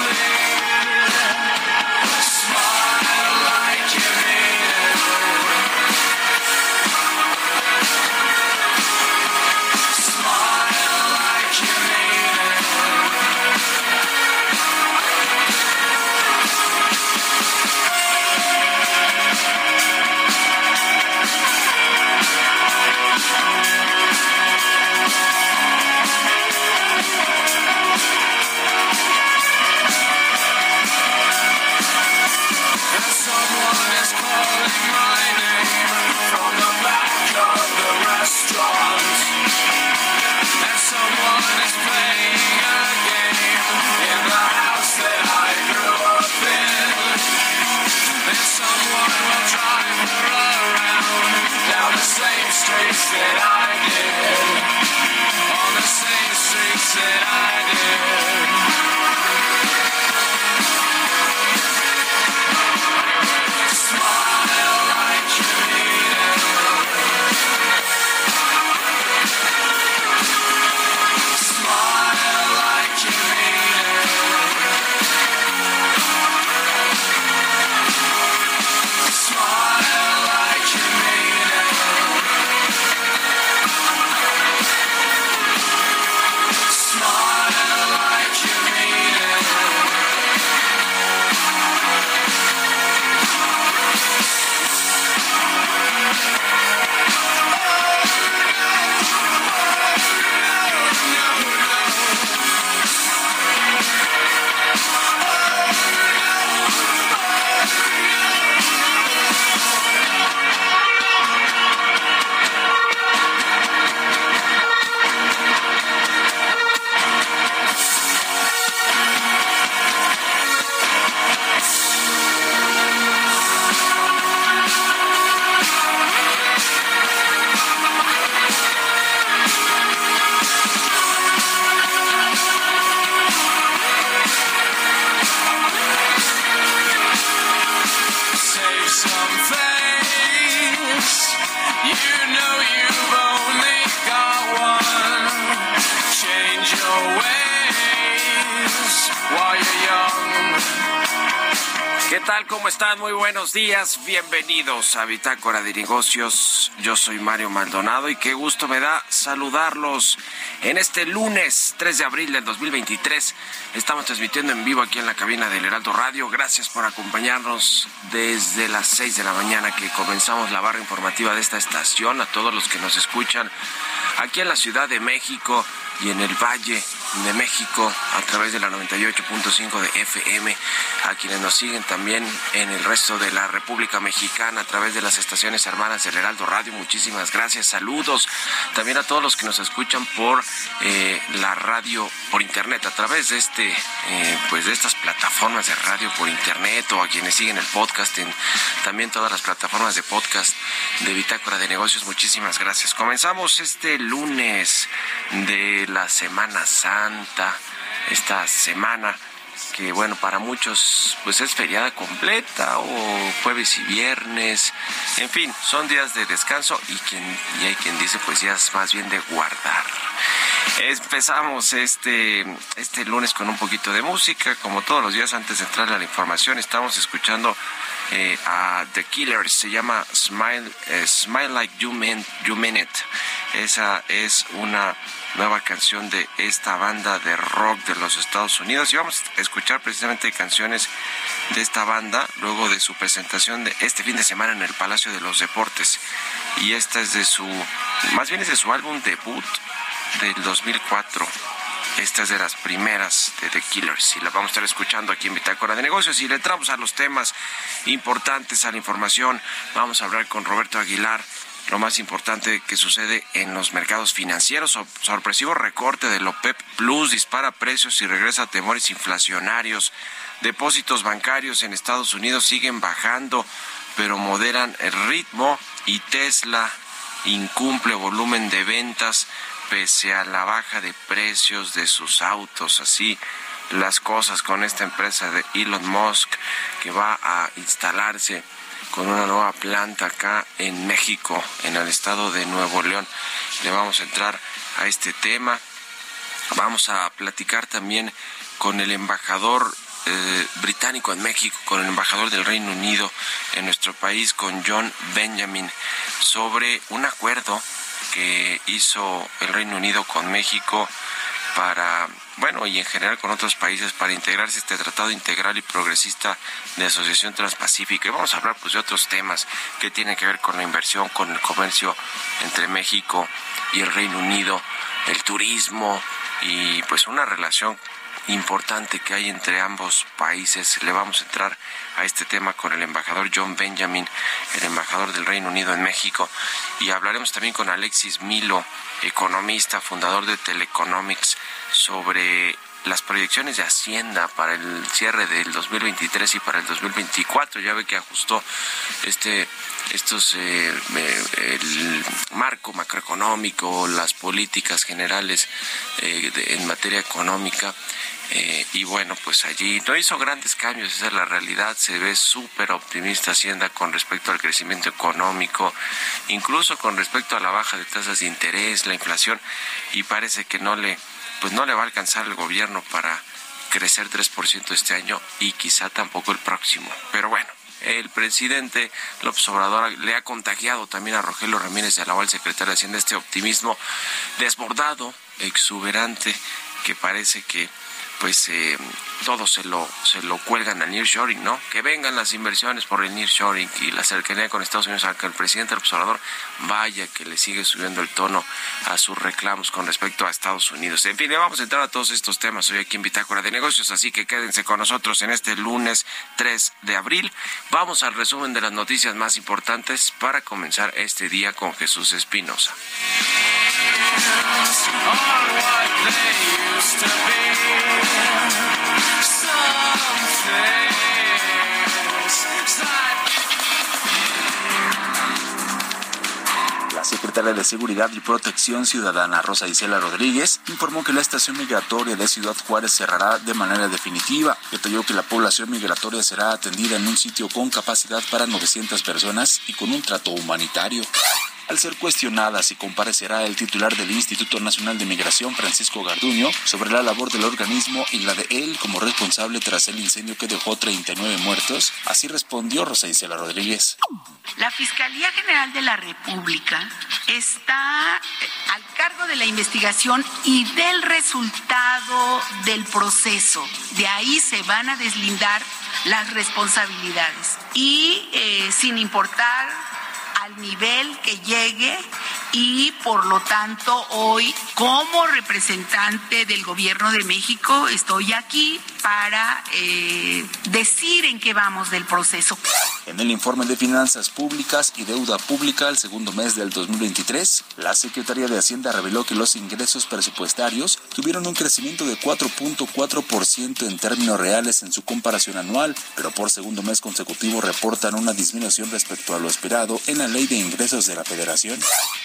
Muy buenos días. Bienvenidos a Bitácora de Negocios. Yo soy Mario Maldonado y qué gusto me da saludarlos en este lunes 3 de abril del 2023. Estamos transmitiendo en vivo aquí en la cabina del Heraldo Radio. Gracias por acompañarnos desde las 6 de la mañana que comenzamos la barra informativa de esta estación. A todos los que nos escuchan aquí en la Ciudad de México y en el Valle de México a través de la 98.5 de FM, a quienes nos siguen también en el resto de la República Mexicana a través de las estaciones hermanas del Heraldo Radio. Muchísimas gracias, saludos también a todos los que nos escuchan por eh, la radio por internet a través de este eh, pues de estas plataformas de radio por internet o a quienes siguen el podcast también todas las plataformas de podcast de Bitácora de Negocios. Muchísimas gracias. Comenzamos este lunes de la Semana Santa, esta semana que bueno, para muchos pues es feriada completa o jueves y viernes, en fin, son días de descanso y, quien, y hay quien dice pues días más bien de guardar. Empezamos este, este lunes con un poquito de música, como todos los días antes de entrar a la información, estamos escuchando eh, a The Killers, se llama Smile, eh, Smile Like You Mean, you mean It. Esa es una nueva canción de esta banda de rock de los Estados Unidos. Y vamos a escuchar precisamente canciones de esta banda luego de su presentación de este fin de semana en el Palacio de los Deportes. Y esta es de su más bien es de su álbum debut del 2004 esta es de las primeras de The Killers. Y la vamos a estar escuchando aquí en Bitácora de Negocios. Y le entramos a los temas importantes, a la información. Vamos a hablar con Roberto Aguilar lo más importante que sucede en los mercados financieros. Sorpresivo recorte del OPEP Plus dispara precios y regresa temores inflacionarios. Depósitos bancarios en Estados Unidos siguen bajando, pero moderan el ritmo y Tesla incumple volumen de ventas pese a la baja de precios de sus autos. Así las cosas con esta empresa de Elon Musk que va a instalarse con una nueva planta acá en México, en el estado de Nuevo León. Le vamos a entrar a este tema. Vamos a platicar también con el embajador eh, británico en México, con el embajador del Reino Unido en nuestro país, con John Benjamin, sobre un acuerdo que hizo el Reino Unido con México para, bueno, y en general con otros países para integrarse este tratado integral y progresista de asociación transpacífica. Y vamos a hablar pues de otros temas que tienen que ver con la inversión, con el comercio entre México y el Reino Unido, el turismo y pues una relación importante que hay entre ambos países. Le vamos a entrar a este tema con el embajador John Benjamin, el embajador del Reino Unido en México, y hablaremos también con Alexis Milo, economista, fundador de Teleconomics, sobre las proyecciones de Hacienda para el cierre del 2023 y para el 2024. Ya ve que ajustó este estos eh, el marco macroeconómico, las políticas generales eh, en materia económica eh, y bueno, pues allí no hizo grandes cambios, esa es la realidad, se ve súper optimista Hacienda con respecto al crecimiento económico, incluso con respecto a la baja de tasas de interés, la inflación, y parece que no le, pues no le va a alcanzar el gobierno para crecer 3% este año y quizá tampoco el próximo. Pero bueno, el presidente López Obrador le ha contagiado también a Rogelio Ramírez de Alahual, secretario de Hacienda, este optimismo desbordado, exuberante, que parece que pues eh, todo se lo, se lo cuelgan al nearshoring, ¿no? Que vengan las inversiones por el nearshoring y la cercanía con Estados Unidos, aunque el presidente el observador vaya que le sigue subiendo el tono a sus reclamos con respecto a Estados Unidos. En fin, vamos a entrar a todos estos temas hoy aquí en Bitácora de Negocios, así que quédense con nosotros en este lunes 3 de abril. Vamos al resumen de las noticias más importantes para comenzar este día con Jesús Espinosa. La secretaria de Seguridad y Protección Ciudadana, Rosa Isela Rodríguez, informó que la estación migratoria de Ciudad Juárez cerrará de manera definitiva. Detalló que la población migratoria será atendida en un sitio con capacidad para 900 personas y con un trato humanitario al ser cuestionada si comparecerá el titular del Instituto Nacional de Migración, Francisco Garduño, sobre la labor del organismo y la de él como responsable tras el incendio que dejó 39 muertos, así respondió Rosa Isela Rodríguez. La Fiscalía General de la República está al cargo de la investigación y del resultado del proceso. De ahí se van a deslindar las responsabilidades. Y eh, sin importar al nivel que llegue y por lo tanto hoy como representante del gobierno de México estoy aquí para eh, decir en qué vamos del proceso. En el informe de finanzas públicas y deuda pública al segundo mes del 2023, la Secretaría de Hacienda reveló que los ingresos presupuestarios tuvieron un crecimiento de 4.4% en términos reales en su comparación anual, pero por segundo mes consecutivo reportan una disminución respecto a lo esperado en la Ley de Ingresos de la Federación.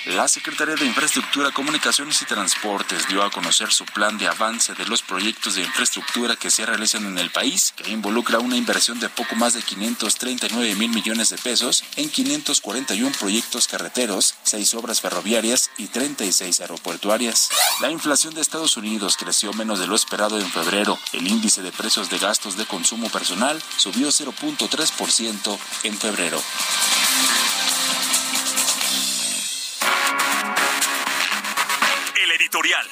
La Secretaría de Infraestructura, Comunicaciones y Transportes dio a conocer su plan de avance de los proyectos de infraestructura que se realizan en el país, que involucra una inversión de poco más de 539 9 mil millones de pesos en 541 proyectos carreteros, 6 obras ferroviarias y 36 aeroportuarias. La inflación de Estados Unidos creció menos de lo esperado en febrero. El índice de precios de gastos de consumo personal subió 0.3% en febrero. El editorial.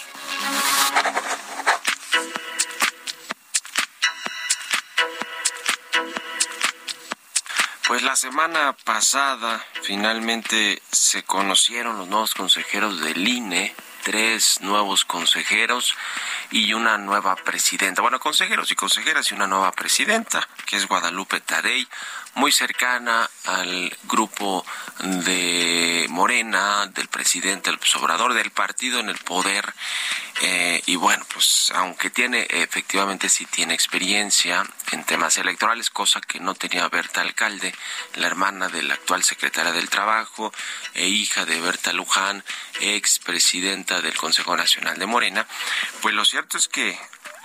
Pues la semana pasada finalmente se conocieron los nuevos consejeros del INE, tres nuevos consejeros y una nueva presidenta. Bueno, consejeros y consejeras y una nueva presidenta, que es Guadalupe Tadei, muy cercana al grupo de Morena, del presidente, el obrador del partido en el poder. Eh, y bueno, pues aunque tiene, efectivamente sí tiene experiencia en temas electorales, cosa que no tenía Berta Alcalde, la hermana de la actual secretaria del Trabajo e hija de Berta Luján, ex del Consejo Nacional de Morena, pues lo cierto es que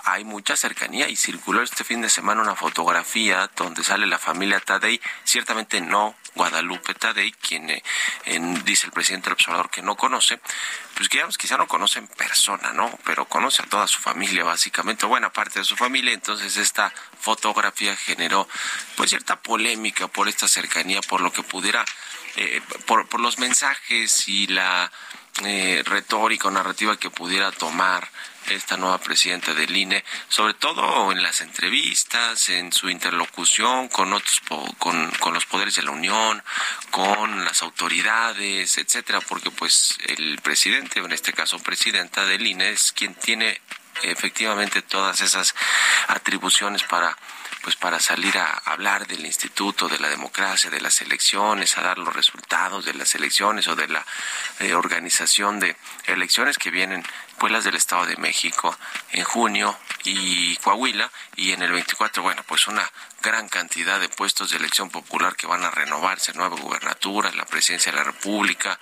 hay mucha cercanía y circuló este fin de semana una fotografía donde sale la familia Tadei, ciertamente no Guadalupe Tadei, quien eh, dice el presidente del observador que no conoce, pues digamos quizá no conoce en persona, ¿no? Pero conoce a toda su familia básicamente, buena parte de su familia, entonces esta fotografía generó pues cierta polémica por esta cercanía, por lo que pudiera, eh, por los mensajes y la eh, retórica o narrativa que pudiera tomar esta nueva presidenta del INE, sobre todo en las entrevistas, en su interlocución con otros, con, con los poderes de la Unión, con las autoridades, etcétera, porque pues el presidente, en este caso presidenta del INE, es quien tiene efectivamente todas esas atribuciones para pues para salir a hablar del instituto de la democracia de las elecciones a dar los resultados de las elecciones o de la eh, organización de elecciones que vienen pues las del Estado de México en junio y Coahuila y en el 24 bueno pues una gran cantidad de puestos de elección popular que van a renovarse, nueva gubernatura, la presidencia de la República,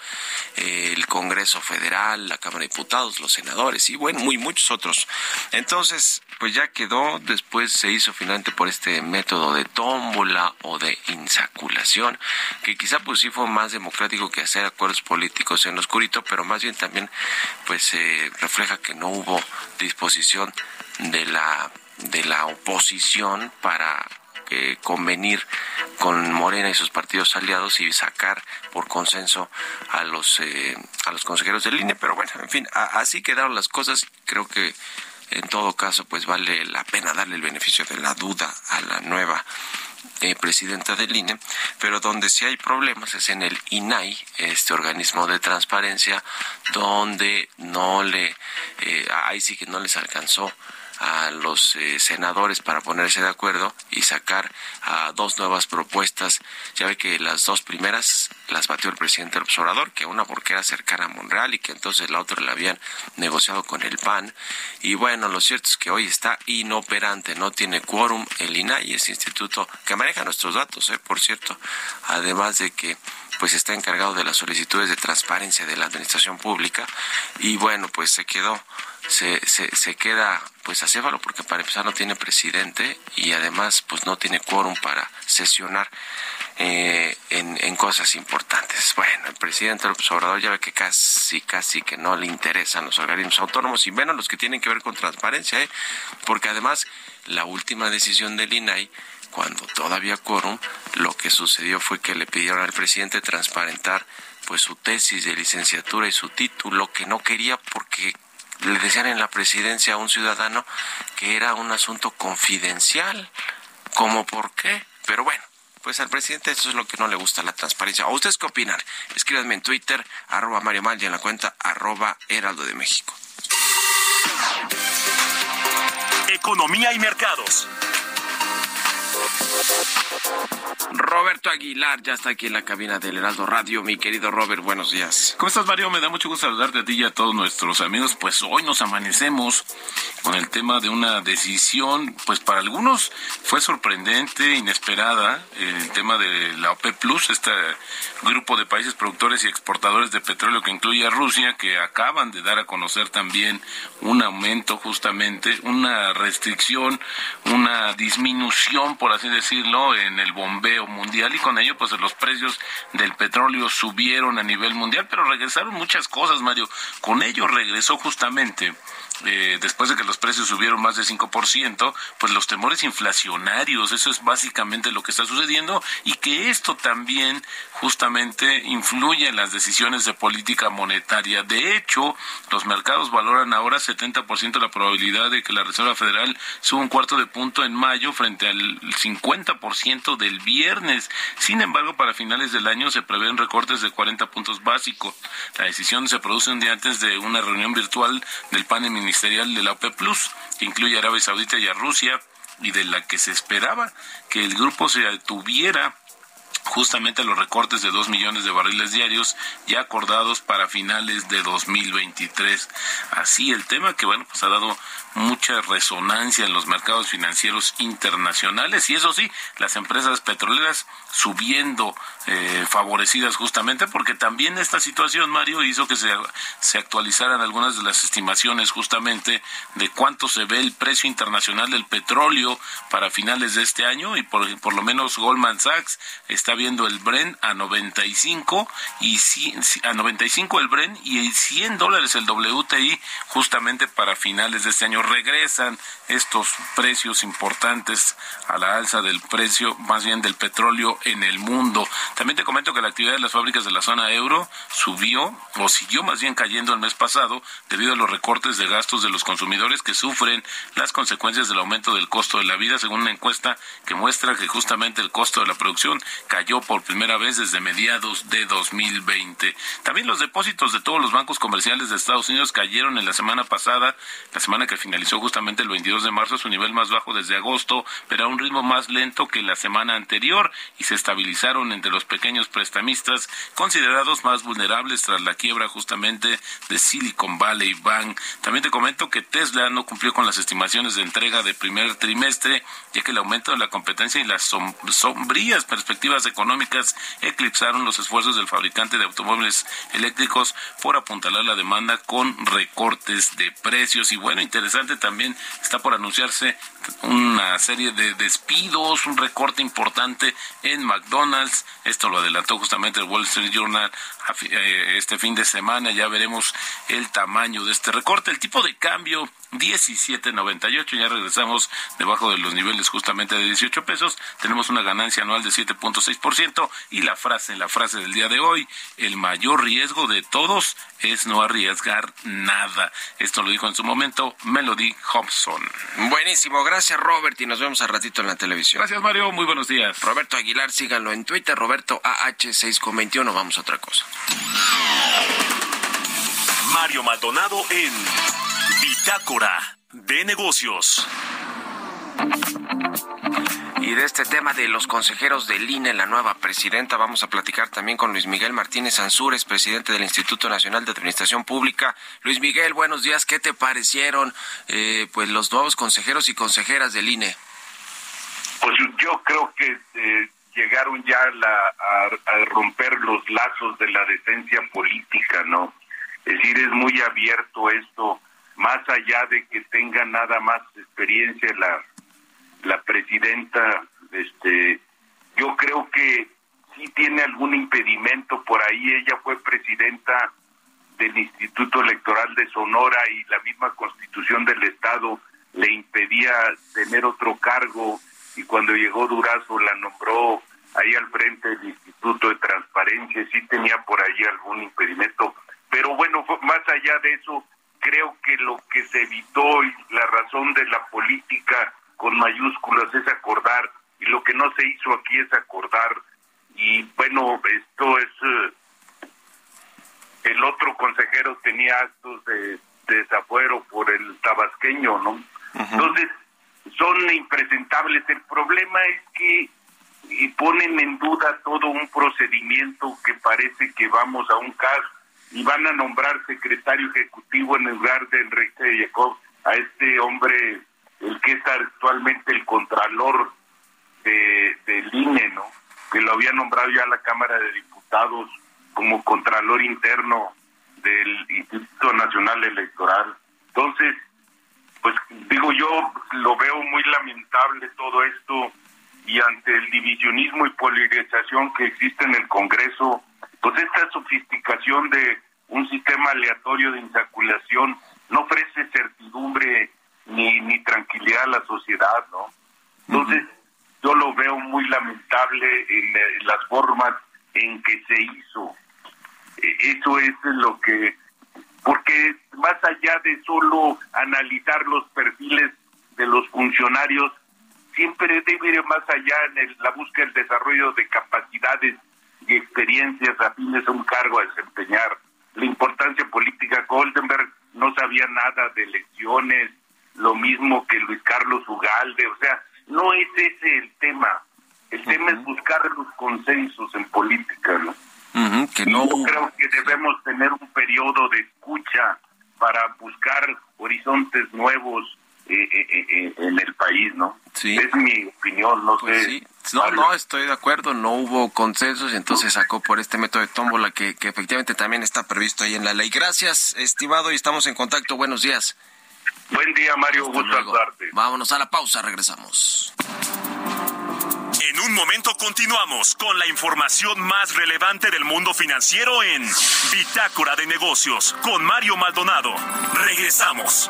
el Congreso Federal, la Cámara de Diputados, los senadores y bueno, muy muchos otros. Entonces, pues ya quedó, después se hizo finalmente por este método de tómbola o de insaculación, que quizá pues sí fue más democrático que hacer acuerdos políticos en lo oscurito, pero más bien también pues eh, refleja que no hubo disposición de la de la oposición para eh, convenir con Morena y sus partidos aliados y sacar por consenso a los eh, a los consejeros del INE. Pero bueno en fin así quedaron las cosas. Creo que en todo caso pues vale la pena darle el beneficio de la duda a la nueva eh, presidenta del INE, pero donde sí hay problemas es en el INAI, este organismo de transparencia, donde no le, eh, ahí sí que no les alcanzó a los eh, senadores para ponerse de acuerdo y sacar a dos nuevas propuestas. Ya ve que las dos primeras las batió el presidente del observador, que una porque era cercana a Monreal y que entonces la otra la habían negociado con el PAN. Y bueno, lo cierto es que hoy está inoperante, no tiene quórum el INAI, ese instituto que maneja nuestros datos, eh, por cierto, además de que pues está encargado de las solicitudes de transparencia de la administración pública y bueno, pues se quedó se, se, queda pues acéfalo porque para empezar no tiene presidente y además pues no tiene quórum para sesionar eh, en, en, cosas importantes. Bueno, el presidente López Obrador ya ve que casi, casi que no le interesan los organismos autónomos y menos los que tienen que ver con transparencia, ¿eh? porque además la última decisión del INAI cuando todavía quórum, lo que sucedió fue que le pidieron al presidente transparentar pues su tesis de licenciatura y su título que no quería porque le decían en la presidencia a un ciudadano que era un asunto confidencial. ¿Cómo por qué? Pero bueno, pues al presidente eso es lo que no le gusta, la transparencia. ¿O ustedes qué opinan? Escríbanme en Twitter, arroba Mario Mal y en la cuenta arroba Heraldo de México. Economía y mercados. Roberto Aguilar ya está aquí en la cabina del Heraldo Radio. Mi querido Robert, buenos días. ¿Cómo estás, Mario? Me da mucho gusto saludarte a ti y a todos nuestros amigos. Pues hoy nos amanecemos con el tema de una decisión, pues para algunos fue sorprendente, inesperada, el tema de la OPEP Plus, este grupo de países productores y exportadores de petróleo que incluye a Rusia, que acaban de dar a conocer también un aumento justamente, una restricción, una disminución por por así decirlo, en el bombeo mundial y con ello pues los precios del petróleo subieron a nivel mundial, pero regresaron muchas cosas, Mario. Con ello regresó justamente eh, después de que los precios subieron más de 5%, pues los temores inflacionarios, eso es básicamente lo que está sucediendo y que esto también justamente influye en las decisiones de política monetaria. De hecho, los mercados valoran ahora 70% la probabilidad de que la Reserva Federal suba un cuarto de punto en mayo frente al 50% del viernes. Sin embargo, para finales del año se prevén recortes de 40 puntos básicos. La decisión se produce un día antes de una reunión virtual del panel ministerial de la OPEP Plus, que incluye a Arabia Saudita y a Rusia, y de la que se esperaba que el grupo se tuviera justamente los recortes de dos millones de barriles diarios ya acordados para finales de 2023. Así el tema que bueno pues ha dado mucha resonancia en los mercados financieros internacionales y eso sí, las empresas petroleras subiendo eh, favorecidas justamente porque también esta situación, Mario, hizo que se, se actualizaran algunas de las estimaciones justamente de cuánto se ve el precio internacional del petróleo para finales de este año y por, por lo menos Goldman Sachs está viendo el Bren a 95 y a 95 el Bren y 100 dólares el WTI justamente para finales de este año regresan estos precios importantes a la alza del precio, más bien del petróleo en el mundo. También te comento que la actividad de las fábricas de la zona euro subió o siguió más bien cayendo el mes pasado debido a los recortes de gastos de los consumidores que sufren las consecuencias del aumento del costo de la vida, según una encuesta que muestra que justamente el costo de la producción cayó por primera vez desde mediados de 2020. También los depósitos de todos los bancos comerciales de Estados Unidos cayeron en la semana pasada, la semana que finalizó justamente el 22 de marzo, su nivel más bajo desde agosto, pero a un ritmo más lento que la semana anterior y se estabilizaron entre los pequeños prestamistas considerados más vulnerables tras la quiebra justamente de Silicon Valley Bank. También te comento que Tesla no cumplió con las estimaciones de entrega de primer trimestre, ya que el aumento de la competencia y las sombrías perspectivas económicas eclipsaron los esfuerzos del fabricante de automóviles eléctricos por apuntalar la demanda con recortes de precios. Y bueno, interesante también está por anunciarse una serie de despidos, un recorte importante en McDonald's. Esto lo adelantó justamente el Wall Street Journal eh, este fin de semana. Ya veremos el tamaño de este recorte. El tipo de cambio 17.98. Ya regresamos debajo de los niveles justamente de 18 pesos. Tenemos una ganancia anual de 7.6% y la frase, la frase del día de hoy, el mayor riesgo de todos es no arriesgar nada. Esto lo dijo en su momento Melody Hobson. Buenísimo, gracias Robert y nos vemos al ratito en la televisión. Gracias Mario, muy buenos días. Roberto Aguilar, síganlo en Twitter, Roberto AH621, vamos a otra cosa. Mario Maldonado en Bitácora de Negocios. Y de este tema de los consejeros del INE, la nueva presidenta, vamos a platicar también con Luis Miguel Martínez Ansúrez, presidente del Instituto Nacional de Administración Pública. Luis Miguel, buenos días. ¿Qué te parecieron eh, pues los nuevos consejeros y consejeras del INE? Pues yo creo que eh, llegaron ya a, romper los lazos de la decencia política, ¿no? Es decir, es muy abierto esto, más allá de que tenga nada más experiencia la, la presidenta, este, yo creo que sí tiene algún impedimento. Por ahí, ella fue presidenta del Instituto Electoral de Sonora y la misma constitución del Estado le impedía tener otro cargo. Y cuando llegó Durazo la nombró ahí al frente del Instituto de Transparencia, sí tenía por ahí algún impedimento, pero bueno, más allá de eso, creo que lo que se evitó y la razón de la política con mayúsculas es acordar y lo que no se hizo aquí es acordar y bueno, esto es eh, el otro consejero tenía actos de, desafuero por el tabasqueño, ¿no? Entonces, son impresentables. El problema es que y ponen en duda todo un procedimiento que parece que vamos a un caso y van a nombrar secretario ejecutivo en lugar de Enrique de a este hombre, el que es actualmente el contralor de, del INE, ¿no? Que lo había nombrado ya la Cámara de Diputados como contralor interno del Instituto Nacional Electoral. Entonces, pues digo yo, lo veo muy lamentable todo esto y ante el divisionismo y polarización que existe en el Congreso, pues esta sofisticación de un sistema aleatorio de insaculación no ofrece certidumbre ni, ni tranquilidad a la sociedad, ¿no? Entonces, yo lo veo muy lamentable en, las formas en que se hizo. E, eso es lo que, porque más allá de solo analizar los perfiles de los funcionarios, siempre debe ir más allá en la búsqueda del desarrollo de capacidades y experiencias afines a un cargo a desempeñar. La importancia política, Goldenberg no sabía nada de elecciones, lo mismo que Luis Carlos Ugalde, o sea, no es ese el tema. El tema es buscar los consensos en política, ¿no? que no... Yo creo que debemos tener un periodo de escucha para buscar horizontes nuevos eh, eh, eh, en el país, ¿no? Sí. Es mi opinión, no pues sé. No, no, estoy de acuerdo, no hubo consensos y entonces sacó por este método de tómbola que, que efectivamente también está previsto ahí en la ley. Gracias, estimado, y estamos en contacto. Buenos días. Buen día, Mario. gusto saludarte. Vámonos a la pausa, regresamos. En un momento continuamos con la información más relevante del mundo financiero en Bitácora de Negocios con Mario Maldonado. Regresamos.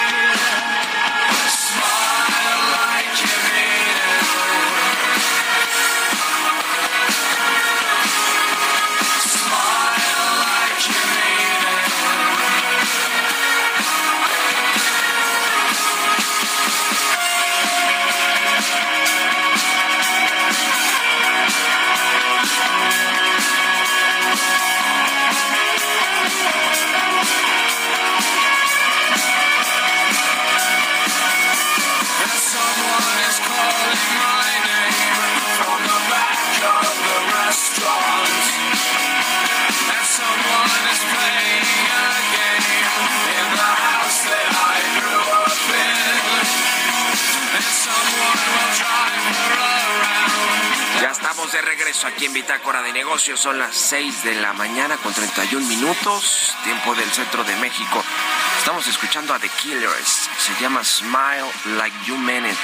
Regreso aquí en Bitácora de Negocios. Son las 6 de la mañana con 31 minutos, tiempo del centro de México. Estamos escuchando a The Killers. Se llama Smile Like You Meant It.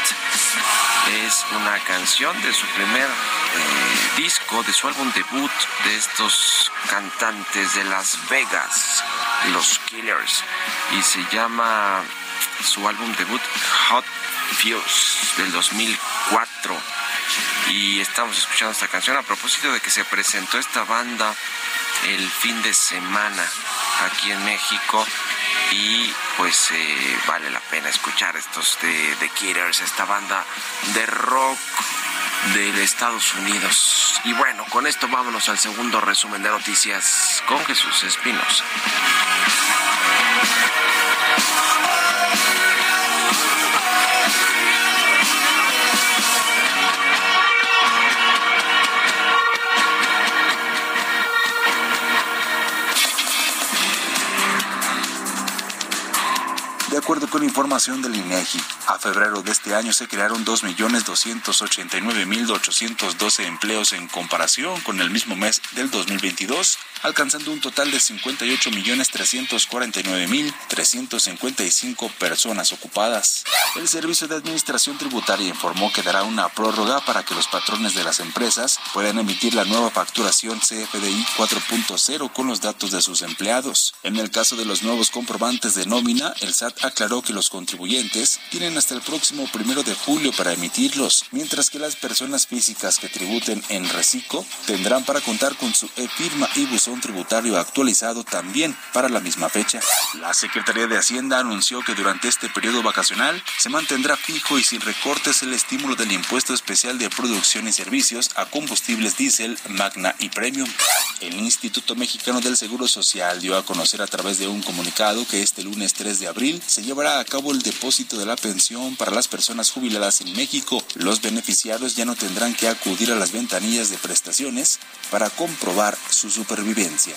Es una canción de su primer eh, disco, de su álbum debut de estos cantantes de Las Vegas, los Killers. Y se llama su álbum debut Hot Fuse del 2004 y estamos escuchando esta canción a propósito de que se presentó esta banda el fin de semana aquí en México y pues eh, vale la pena escuchar estos de The Killers, esta banda de rock de Estados Unidos. Y bueno, con esto vámonos al segundo resumen de noticias con Jesús Espinos. Acuerdo con información del INEGI, a febrero de este año se crearon 2.289.812 empleos en comparación con el mismo mes del 2022, alcanzando un total de 58.349.355 personas ocupadas. El Servicio de Administración Tributaria informó que dará una prórroga para que los patrones de las empresas puedan emitir la nueva facturación CFDI 4.0 con los datos de sus empleados. En el caso de los nuevos comprobantes de nómina, el SAT aclaró que los contribuyentes tienen hasta el próximo primero de julio para emitirlos, mientras que las personas físicas que tributen en reciclo tendrán para contar con su e-firma y buzón tributario actualizado también para la misma fecha. La Secretaría de Hacienda anunció que durante este periodo vacacional se mantendrá fijo y sin recortes el estímulo del impuesto especial de producción y servicios a combustibles diésel, magna y premium. El Instituto Mexicano del Seguro Social dio a conocer a través de un comunicado que este lunes 3 de abril se llevará a cabo el depósito de la pensión para las personas jubiladas en México. Los beneficiarios ya no tendrán que acudir a las ventanillas de prestaciones para comprobar su supervivencia.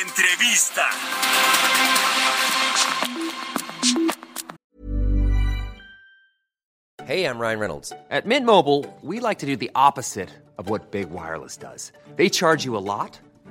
Entrevista. Hey, I'm Ryan Reynolds. At Mint Mobile, we like to do the opposite of what Big Wireless does. They charge you a lot,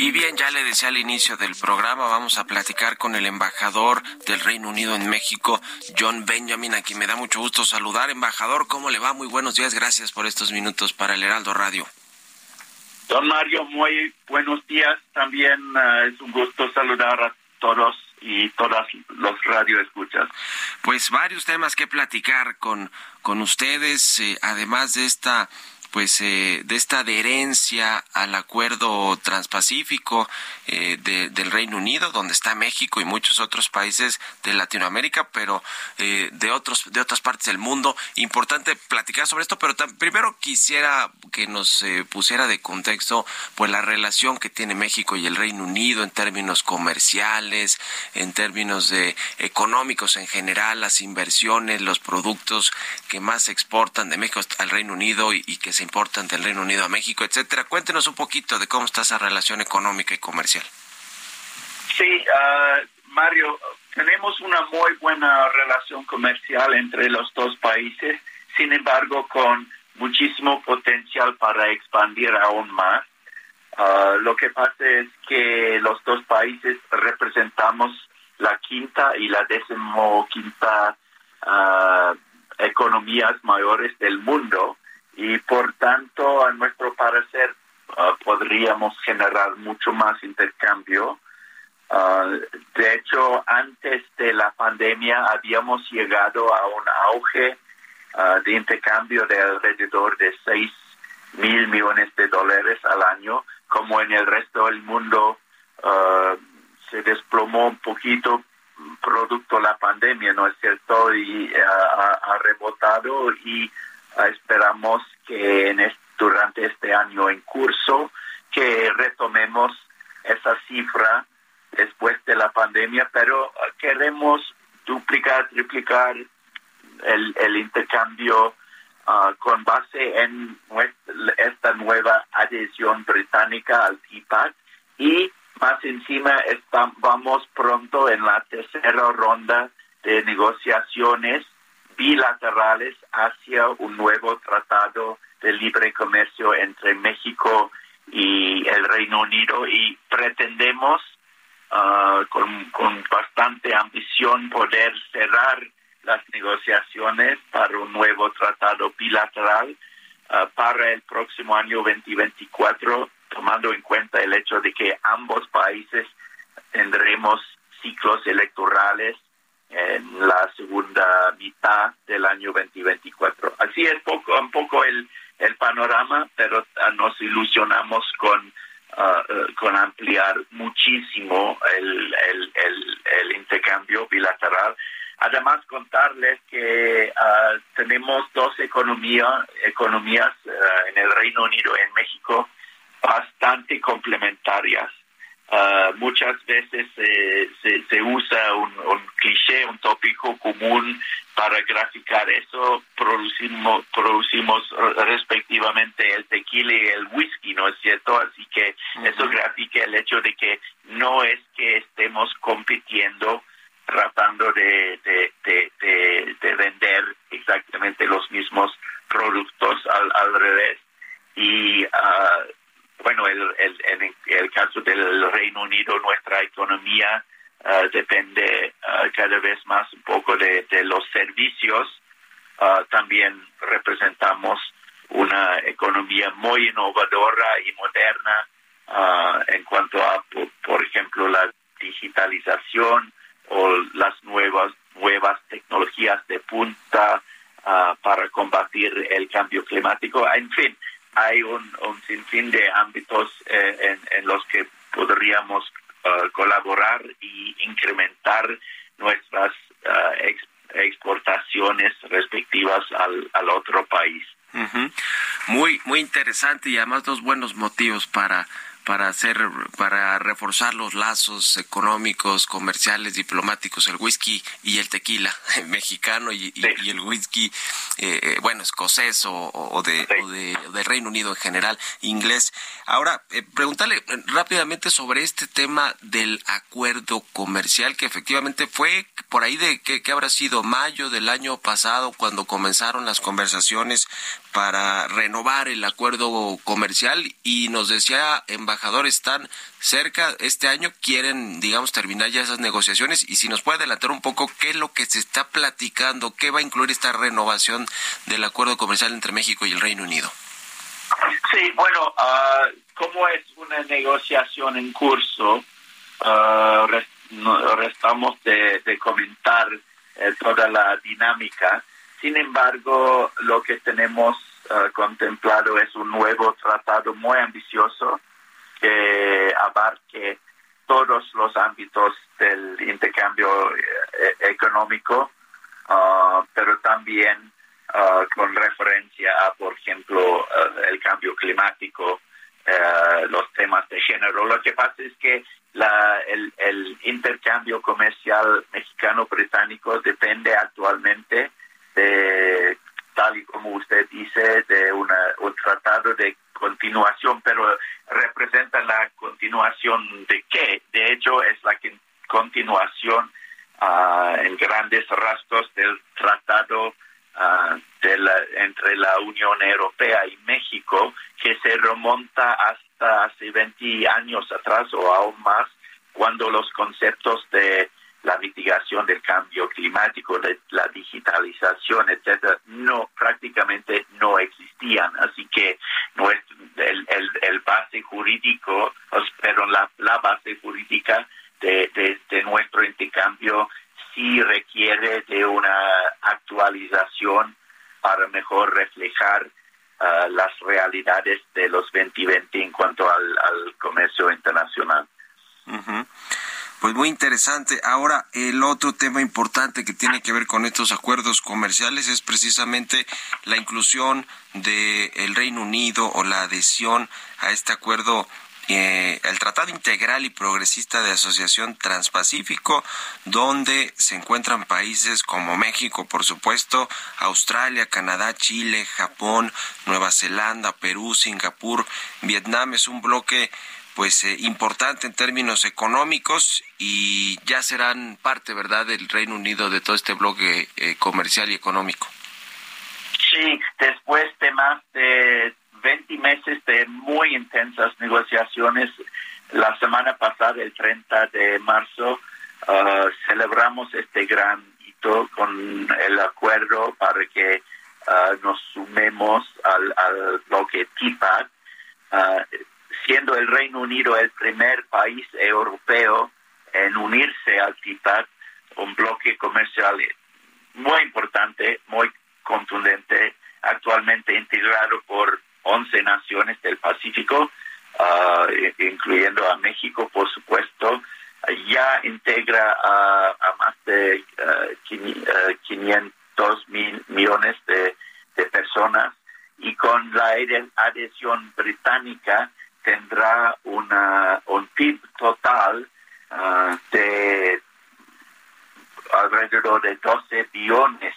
Y bien, ya le decía al inicio del programa, vamos a platicar con el embajador del Reino Unido en México, John Benjamin, a quien me da mucho gusto saludar. Embajador, ¿cómo le va? Muy buenos días, gracias por estos minutos para el Heraldo Radio. Don Mario, muy buenos días. También uh, es un gusto saludar a todos y todas los radioescuchas. Pues varios temas que platicar con, con ustedes, eh, además de esta pues eh, de esta adherencia al acuerdo transpacífico eh, del Reino Unido, donde está México y muchos otros países de Latinoamérica, pero eh, de otros de otras partes del mundo. Importante platicar sobre esto, pero primero quisiera que nos pusiera de contexto pues la relación que tiene México y el Reino Unido en términos comerciales, en términos de económicos en general, las inversiones, los productos que más se exportan de México al Reino Unido y, que importan del Reino Unido a México, etcétera. Cuéntenos un poquito de cómo está esa relación económica y comercial. Sí, ah, Mario, tenemos una muy buena relación comercial entre los dos países, sin embargo, con muchísimo potencial para expandir aún más. Ah, lo que pasa es que los dos países representamos la quinta y la decimoquinta uh, economías mayores del mundo y por tanto, a nuestro parecer, ah, podríamos generar mucho más intercambio. Ah, de hecho, antes de la pandemia habíamos llegado a un auge ah, de intercambio de alrededor de 6 mil millones de dólares al año, como en el resto del mundo se desplomó un poquito producto de la pandemia, ¿no es cierto? Y ha rebotado y esperamos que en durante este año en curso que retomemos esa cifra después de la pandemia, pero queremos duplicar, triplicar el, el intercambio ah, con base en esta nueva adhesión británica al TPAC y más encima vamos pronto en la tercera ronda de negociaciones bilaterales hacia un nuevo tratado de libre comercio entre México y el Reino Unido. Y pretendemos uh, con, con bastante ambición poder cerrar las negociaciones para un nuevo tratado bilateral uh, para el próximo año 2024, tomando en cuenta el hecho de que ambos países tendremos ciclos electorales en la segunda mitad del año 2024. Así es poco, un poco el, el panorama, pero ah, nos ilusionamos con, eh, con ampliar muchísimo el, el, el, intercambio bilateral. Además, contarles que ah, tenemos dos economías economías en el Reino Unido y en México bastante complementarias. Uh, muchas veces se, se, usa un, cliché, un tópico común para graficar eso. Producimos, producimos respectivamente el tequila y el whisky, ¿no es cierto? Así que eso grafica el hecho de que no es que estemos compitiendo tratando de, de, de, de, vender exactamente los mismos productos al, al revés. Y uh, bueno, el, el, en el caso del Reino Unido, nuestra economía uh, depende uh, cada vez más un poco de, de los servicios. Uh, también representamos una economía muy innovadora y moderna en cuanto a, por, ejemplo, la digitalización o las nuevas nuevas tecnologías de punta ah, para combatir el cambio climático. En fin, hay un, sinfín de ámbitos eh, en, los que podríamos ah, colaborar y incrementar nuestras ah, exportaciones respectivas al, otro país. Muy muy interesante y además dos buenos motivos para para hacer, para reforzar los lazos económicos, comerciales, diplomáticos, el whisky y el tequila mexicano y, el whisky, eh, eh, bueno, escocés o, de, del Reino Unido en general, inglés. Ahora, eh, preguntarle rápidamente sobre este tema del acuerdo comercial que efectivamente fue por ahí de que, que habrá sido mayo del año pasado cuando comenzaron las conversaciones para renovar el acuerdo comercial y nos decía embajador están cerca este año quieren digamos terminar ya esas negociaciones. Y si nos puede adelantar un poco qué es lo que se está platicando qué va a incluir esta renovación del acuerdo comercial entre México y el Reino Unido sí bueno uh, como es una negociación en curso uh, restamos de, comentar eh, toda la dinámica. Sin embargo, lo que tenemos uh, contemplado es un nuevo tratado muy ambicioso que abarque todos los ámbitos del intercambio eh, económico, uh, pero también uh, con referencia a, por ejemplo, el cambio climático, los temas de género. Lo que pasa es que la, el, el intercambio comercial mexicano-británico depende actualmente de, tal y como usted dice, de una, un tratado de continuación, pero representa la continuación de qué? De hecho, es la continuación uh, en grandes rasgos del tratado uh, de la, entre la Unión Europea y México, que se remonta hasta hace 20 años atrás o aún más, cuando los conceptos de la mitigación del cambio climático, la digitalización, etcétera, no prácticamente no existían. Así que nuestro, el, el, el base jurídico, pero la, la base jurídica de, de, nuestro intercambio sí requiere de una actualización para mejor reflejar uh, las realidades de los 2020 en cuanto al, al comercio internacional. Pues muy interesante. Ahora, el otro tema importante que tiene que ver con estos acuerdos comerciales es precisamente la inclusión del el Reino Unido o la adhesión a este acuerdo eh, el Tratado Integral y Progresista de Asociación Transpacífico, donde se encuentran países como México, por supuesto, Australia, Canadá, Chile, Japón, Nueva Zelanda, Perú, Singapur, Vietnam. Es un bloque pues eh, importante en términos económicos y ya serán parte, ¿verdad?, del Reino Unido de todo este bloque eh, comercial y económico. Sí, después de más de 20 meses de muy intensas negociaciones, la semana pasada, el 30 de marzo, uh, celebramos este gran hito con el acuerdo para que uh, nos sumemos al, al bloque TIPAD. Uh, siendo el Reino Unido el primer país europeo en unirse al TIPAD, un bloque comercial muy importante, muy contundente, actualmente integrado por 11 naciones del Pacífico, ah, incluyendo a México, por supuesto, ya integra a, más de 500 ah, mil millones de personas y con la adhesión británica tendrá una, un PIB total ah, de alrededor de 12 billones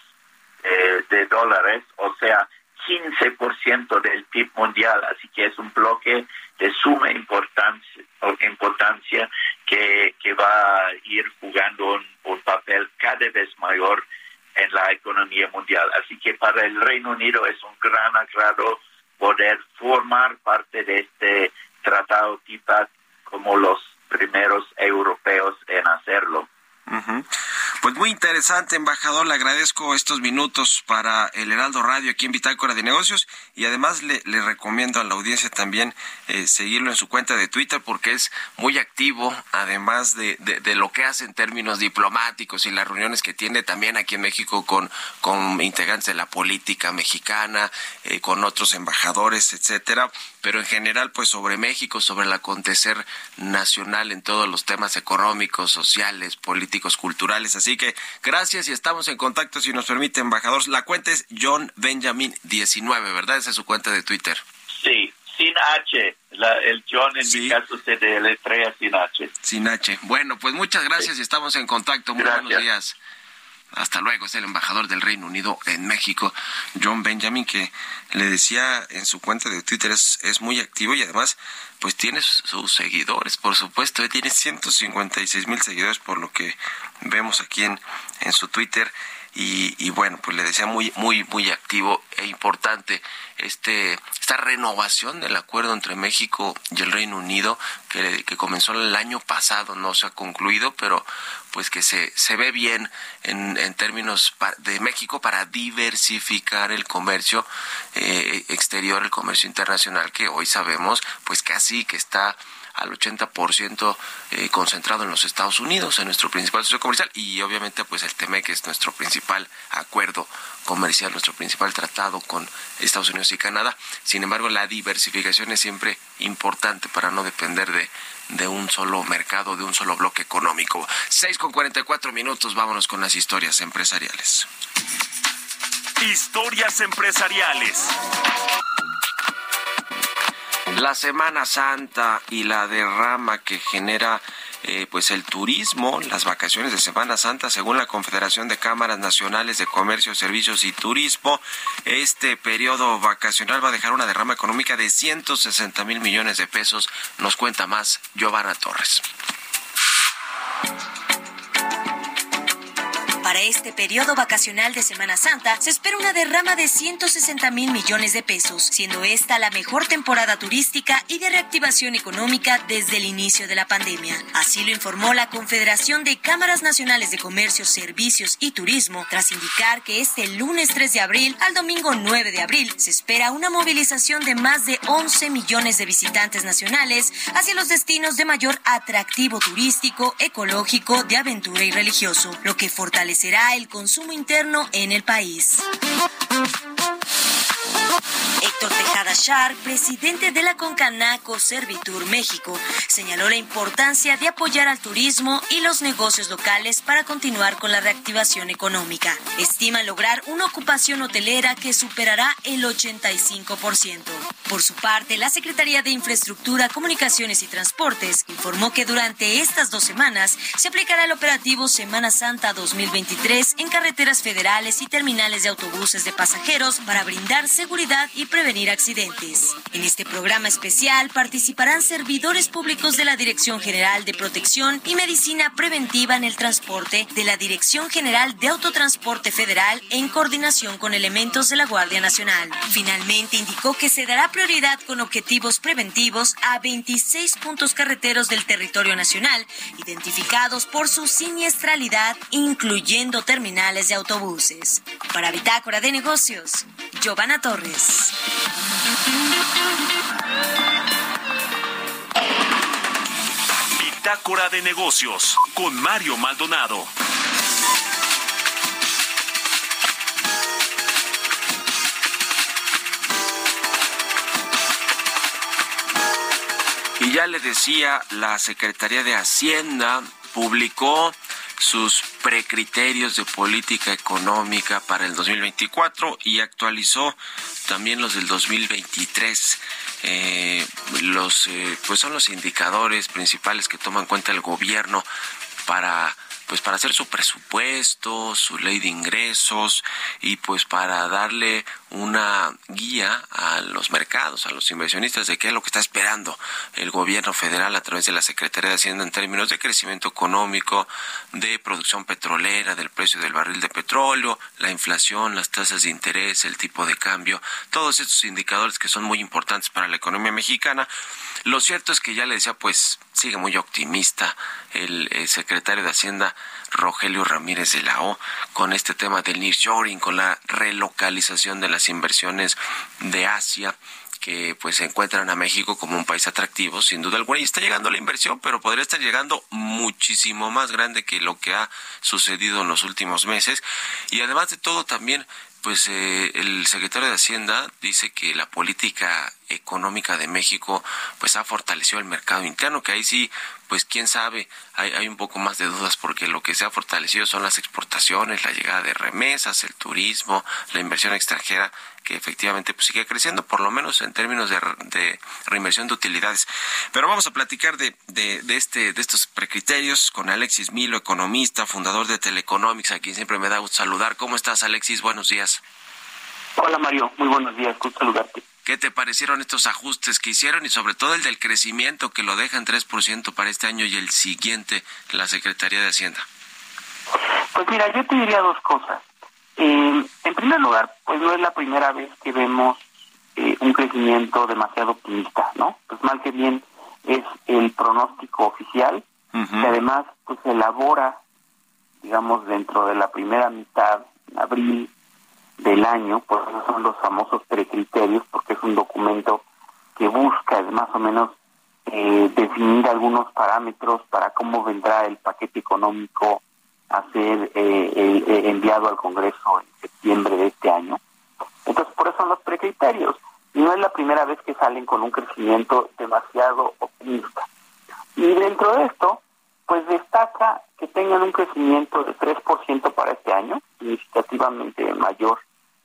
eh, de dólares, o sea, 15% del PIB mundial, así que es un bloque de suma importancia, importancia que, que va a ir jugando un, un papel cada vez mayor en la economía mundial. Así que para el Reino Unido es un gran agrado poder formar parte de este tratado TIPAD como los primeros europeos en hacerlo. Pues muy interesante, embajador. Le agradezco estos minutos para el Heraldo Radio aquí en Bitácora de Negocios y además le, recomiendo a la audiencia también eh, seguirlo en su cuenta de Twitter porque es muy activo, además de, de, lo que hace en términos diplomáticos y las reuniones que tiene también aquí en México con, con integrantes de la política mexicana, eh, con otros embajadores, etcétera pero en general pues sobre México, sobre el acontecer nacional en todos los temas económicos, sociales, políticos, culturales. Así que gracias y estamos en contacto si nos permite, embajador. La cuenta es John Benjamin 19, ¿verdad? Esa es su cuenta de Twitter. Sí, sin H. el John en mi caso se deletrea sin H. Sin H. Bueno, pues muchas gracias y estamos en contacto. Muy buenos días. Hasta luego, es el embajador del Reino Unido en México, John Benjamin, que le decía en su cuenta de Twitter es, muy activo y además pues tiene sus seguidores, por supuesto, tiene 156 mil seguidores por lo que vemos aquí en, en su Twitter y, y, bueno, pues le decía muy, muy, muy activo e importante este, esta renovación del acuerdo entre México y el Reino Unido que, que comenzó el año pasado, no se ha concluido, pero pues que se, se ve bien en, en términos de México para diversificar el comercio eh, exterior, el comercio internacional, que hoy sabemos pues casi que está al 80% eh, concentrado en los Estados Unidos, en nuestro principal socio comercial, y obviamente pues el TEMEC es nuestro principal acuerdo comercial, nuestro principal tratado con Estados Unidos y Canadá. Sin embargo, la diversificación es siempre importante para no depender de, de un solo mercado, de un solo bloque económico. 6 con 44 minutos, vámonos con las historias empresariales. Historias empresariales. La Semana Santa y la derrama que genera eh, pues el turismo, las vacaciones de Semana Santa, según la Confederación de Cámaras Nacionales de Comercio, Servicios y Turismo, este periodo vacacional va a dejar una derrama económica de 160 mil millones de pesos. Nos cuenta más Giovanna Torres. Para este periodo vacacional de Semana Santa se espera una derrama de 160 mil millones de pesos, siendo esta la mejor temporada turística y de reactivación económica desde el inicio de la pandemia. Así lo informó la Confederación de Cámaras Nacionales de Comercio, Servicios y Turismo, tras indicar que este lunes 3 de abril al domingo 9 de abril se espera una movilización de más de 11 millones de visitantes nacionales hacia los destinos de mayor atractivo turístico, ecológico, de aventura y religioso, lo que fortalece será el consumo interno en el país. Héctor Tejada Char, presidente de la Concanaco Servitur México, señaló la importancia de apoyar al turismo y los negocios locales para continuar con la reactivación económica. Estima lograr una ocupación hotelera que superará el 85%. Por su parte, la Secretaría de Infraestructura, Comunicaciones y Transportes informó que durante estas dos semanas se aplicará el operativo Semana Santa 2023 en carreteras federales y terminales de autobuses de pasajeros para brindar seguridad y prevenir accidentes. En este programa especial participarán servidores públicos de la Dirección General de Protección y Medicina Preventiva en el Transporte de la Dirección General de Autotransporte Federal en coordinación con elementos de la Guardia Nacional. Finalmente indicó que se dará prioridad con objetivos preventivos a 26 puntos carreteros del territorio nacional, identificados por su siniestralidad, incluyendo terminales de autobuses. Para Bitácora de Negocios, Giovanna Torres. Bitácora de negocios con Mario Maldonado. Y ya le decía, la Secretaría de Hacienda publicó sus precriterios de política económica para el 2024 y actualizó también los del 2023. Eh, los eh, pues son los indicadores principales que toma en cuenta el gobierno para pues para hacer su presupuesto, su ley de ingresos y pues para darle una guía a los mercados, a los inversionistas de qué es lo que está esperando el gobierno federal a través de la Secretaría de Hacienda en términos de crecimiento económico, de producción petrolera, del precio del barril de petróleo, la inflación, las tasas de interés, el tipo de cambio, todos estos indicadores que son muy importantes para la economía mexicana. Lo cierto es que ya le decía, pues sigue muy optimista el, secretario de Hacienda, Rogelio Ramírez de la O, con este tema del nearshoring, con la relocalización de las inversiones de Asia que pues encuentran a México como un país atractivo, sin duda alguna, y está llegando la inversión, pero podría estar llegando muchísimo más grande que lo que ha sucedido en los últimos meses. Y además de todo, también pues eh, el secretario de Hacienda dice que la política económica de México pues ha fortalecido el mercado interno, que ahí sí, pues quién sabe, hay, un poco más de dudas porque lo que se ha fortalecido son las exportaciones, la llegada de remesas, el turismo, la inversión extranjera, que efectivamente pues, sigue creciendo, por lo menos en términos de, de reinversión de utilidades. Pero vamos a platicar de, de, de, este, de estos precriterios con Alexis Milo, economista, fundador de Teleconomics, a quien siempre me da gusto saludar. ¿Cómo estás, Alexis? Buenos días. Hola, Mario. Muy buenos días. Gusto saludarte. ¿Qué te parecieron estos ajustes que hicieron y sobre todo el del crecimiento que lo dejan 3% para este año y el siguiente la Secretaría de Hacienda? Pues mira, yo te diría dos cosas. Eh, en primer lugar, pues no es la primera vez que vemos eh, un crecimiento demasiado optimista, ¿no? Pues mal que bien es el pronóstico oficial que además pues se elabora, digamos, dentro de la primera mitad, en abril del año, por eso son los famosos precriterios, porque es un documento que busca más o menos eh, definir algunos parámetros para cómo vendrá el paquete económico a ser eh, eh, enviado al Congreso en septiembre de este año. Entonces, por eso son los precriterios. Y no es la primera vez que salen con un crecimiento demasiado optimista. Y dentro de esto, pues destaca que tengan un crecimiento de 3% para este año, significativamente mayor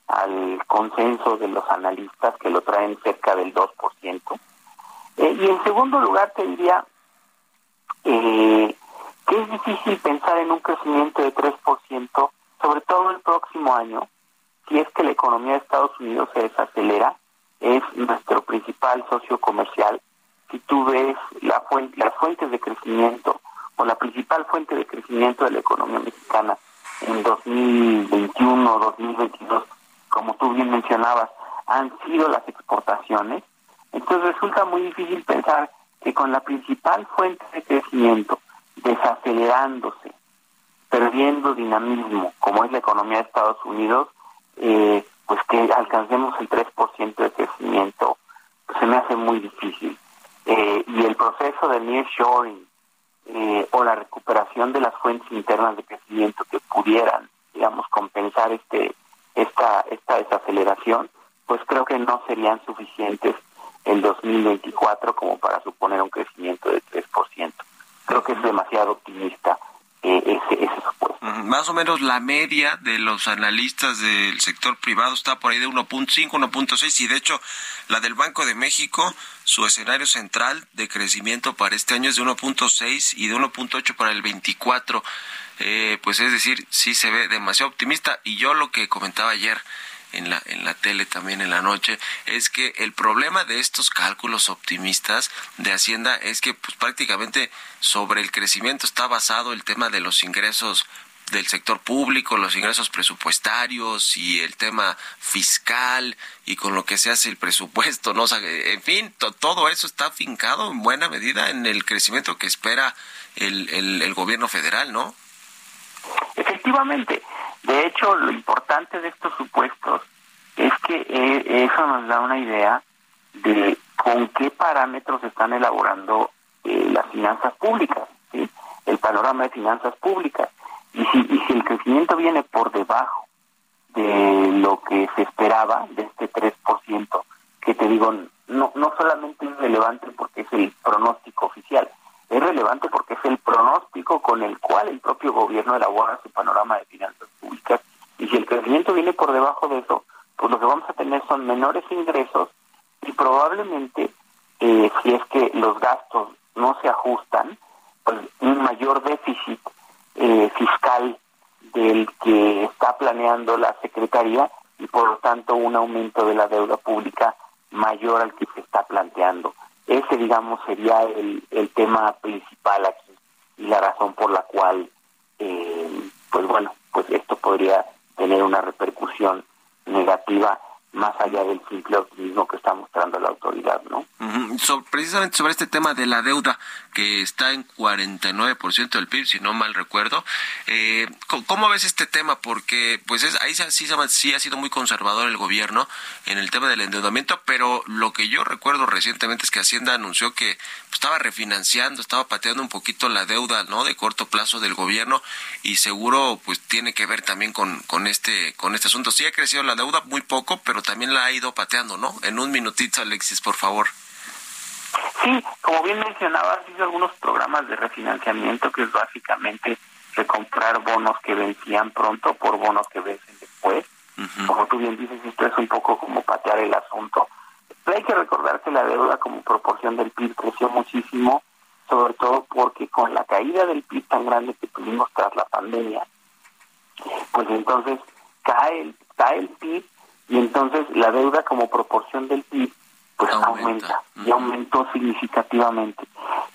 al consenso de los analistas que lo traen cerca del 2%. Eh, y en segundo lugar, te diría eh, que es difícil pensar en un crecimiento de 3%, sobre todo el próximo año, si es que la economía de Estados Unidos se desacelera, es nuestro principal socio comercial. Si tú ves la fuente, las fuentes de crecimiento o la principal fuente de crecimiento de la economía mexicana en 2021, 2022, como tú bien mencionabas, han sido las exportaciones. Entonces resulta muy difícil pensar que con la principal fuente de crecimiento desacelerándose, perdiendo dinamismo, como es la economía de Estados Unidos, eh, pues que alcancemos el 3% de crecimiento, se me hace muy difícil. Eh, y el proceso de nearshoring eh, o la recuperación de las fuentes internas de crecimiento que pudieran, digamos, compensar este esta esta desaceleración, pues creo que no serían suficientes en 2024 como para suponer un crecimiento de 3% creo que es demasiado optimista eh, ese, ese supuesto. Más o menos la media de los analistas del sector privado está por ahí de 1.5, 1.6 y de hecho la del Banco de México, su escenario central de crecimiento para este año es de 1.6 y de 1.8 para el 24. Eh, pues es decir, sí se ve demasiado optimista y yo lo que comentaba ayer en la, en la tele también en la noche, es que el problema de estos cálculos optimistas de Hacienda es que pues, prácticamente sobre el crecimiento está basado el tema de los ingresos del sector público, los ingresos presupuestarios y el tema fiscal y con lo que se hace el presupuesto, ¿no? en fin, todo eso está afincado en buena medida en el crecimiento que espera el, el, el gobierno federal, ¿no? Efectivamente. De hecho, lo importante de estos supuestos es que eh, eso nos da una idea de con qué parámetros están elaborando eh, las finanzas públicas, ¿sí? el panorama de finanzas públicas. Y si, y si el crecimiento viene por debajo de lo que se esperaba, de este 3%, que te digo, no, no solamente es relevante porque es el pronóstico oficial, es relevante porque es el pronóstico con el cual el propio gobierno elabora su panorama de finanzas públicas y si el crecimiento viene por debajo de eso, pues lo que vamos a tener son menores ingresos y probablemente eh, si es que los gastos no se ajustan, pues un mayor déficit eh, fiscal del que está planeando la Secretaría y por lo tanto un aumento de la deuda pública mayor al que se está planteando. Ese, digamos, sería el, el tema principal aquí y la razón por la cual, eh, pues bueno, pues esto podría tener una repercusión negativa más allá del simple optimismo que está mostrando la autoridad, ¿no? precisamente sobre este tema de la deuda que está en 49% del PIB, si no mal recuerdo, eh, ¿cómo ves este tema? Porque pues es, ahí sí, sí ha sido muy conservador el gobierno en el tema del endeudamiento, pero lo que yo recuerdo recientemente es que Hacienda anunció que pues, estaba refinanciando, estaba pateando un poquito la deuda, ¿no? De corto plazo del gobierno y seguro pues tiene que ver también con, con este con este asunto. Sí ha crecido la deuda muy poco, pero también la ha ido pateando, ¿no? En un minutito, Alexis, por favor. Sí, como bien mencionabas, hizo algunos programas de refinanciamiento que es básicamente recomprar bonos que vencían pronto por bonos que vencen después. Como tú bien dices, esto es un poco como patear el asunto. Pero hay que recordar que la deuda como proporción del PIB creció muchísimo, sobre todo porque con la caída del PIB tan grande que tuvimos tras la pandemia, pues entonces cae el, cae el PIB y entonces la deuda como proporción del PIB pues aumenta, y aumentó significativamente.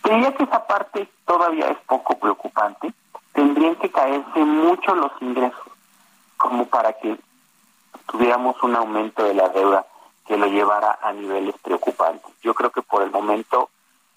Creía que esa parte todavía es poco preocupante. Tendrían que caerse mucho los ingresos como para que tuviéramos un aumento de la deuda que lo llevara a niveles preocupantes. Yo creo que por el momento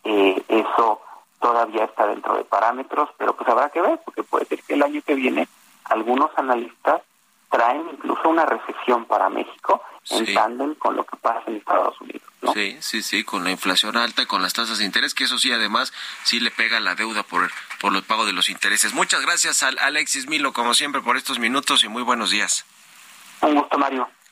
eh, eso todavía está dentro de parámetros, pero pues habrá que ver, porque puede ser que el año que viene algunos analistas traen incluso una recesión para México en tándem con lo que pasa en Estados Unidos. Sí, sí, sí, con la inflación alta, con las tasas de interés, que eso sí, además, sí le pega la deuda por, por el pago de los intereses. Muchas gracias al Alexis Milo, como siempre, por estos minutos y muy buenos días. Un gusto, Mario.